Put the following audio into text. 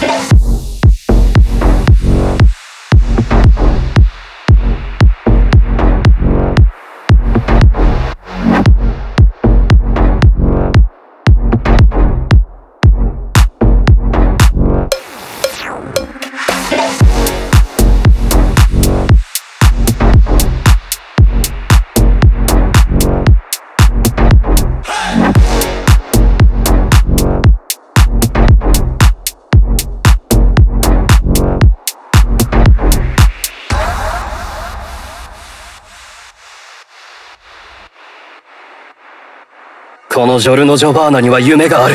Yes. このジョルノ・ジョバーナには夢がある。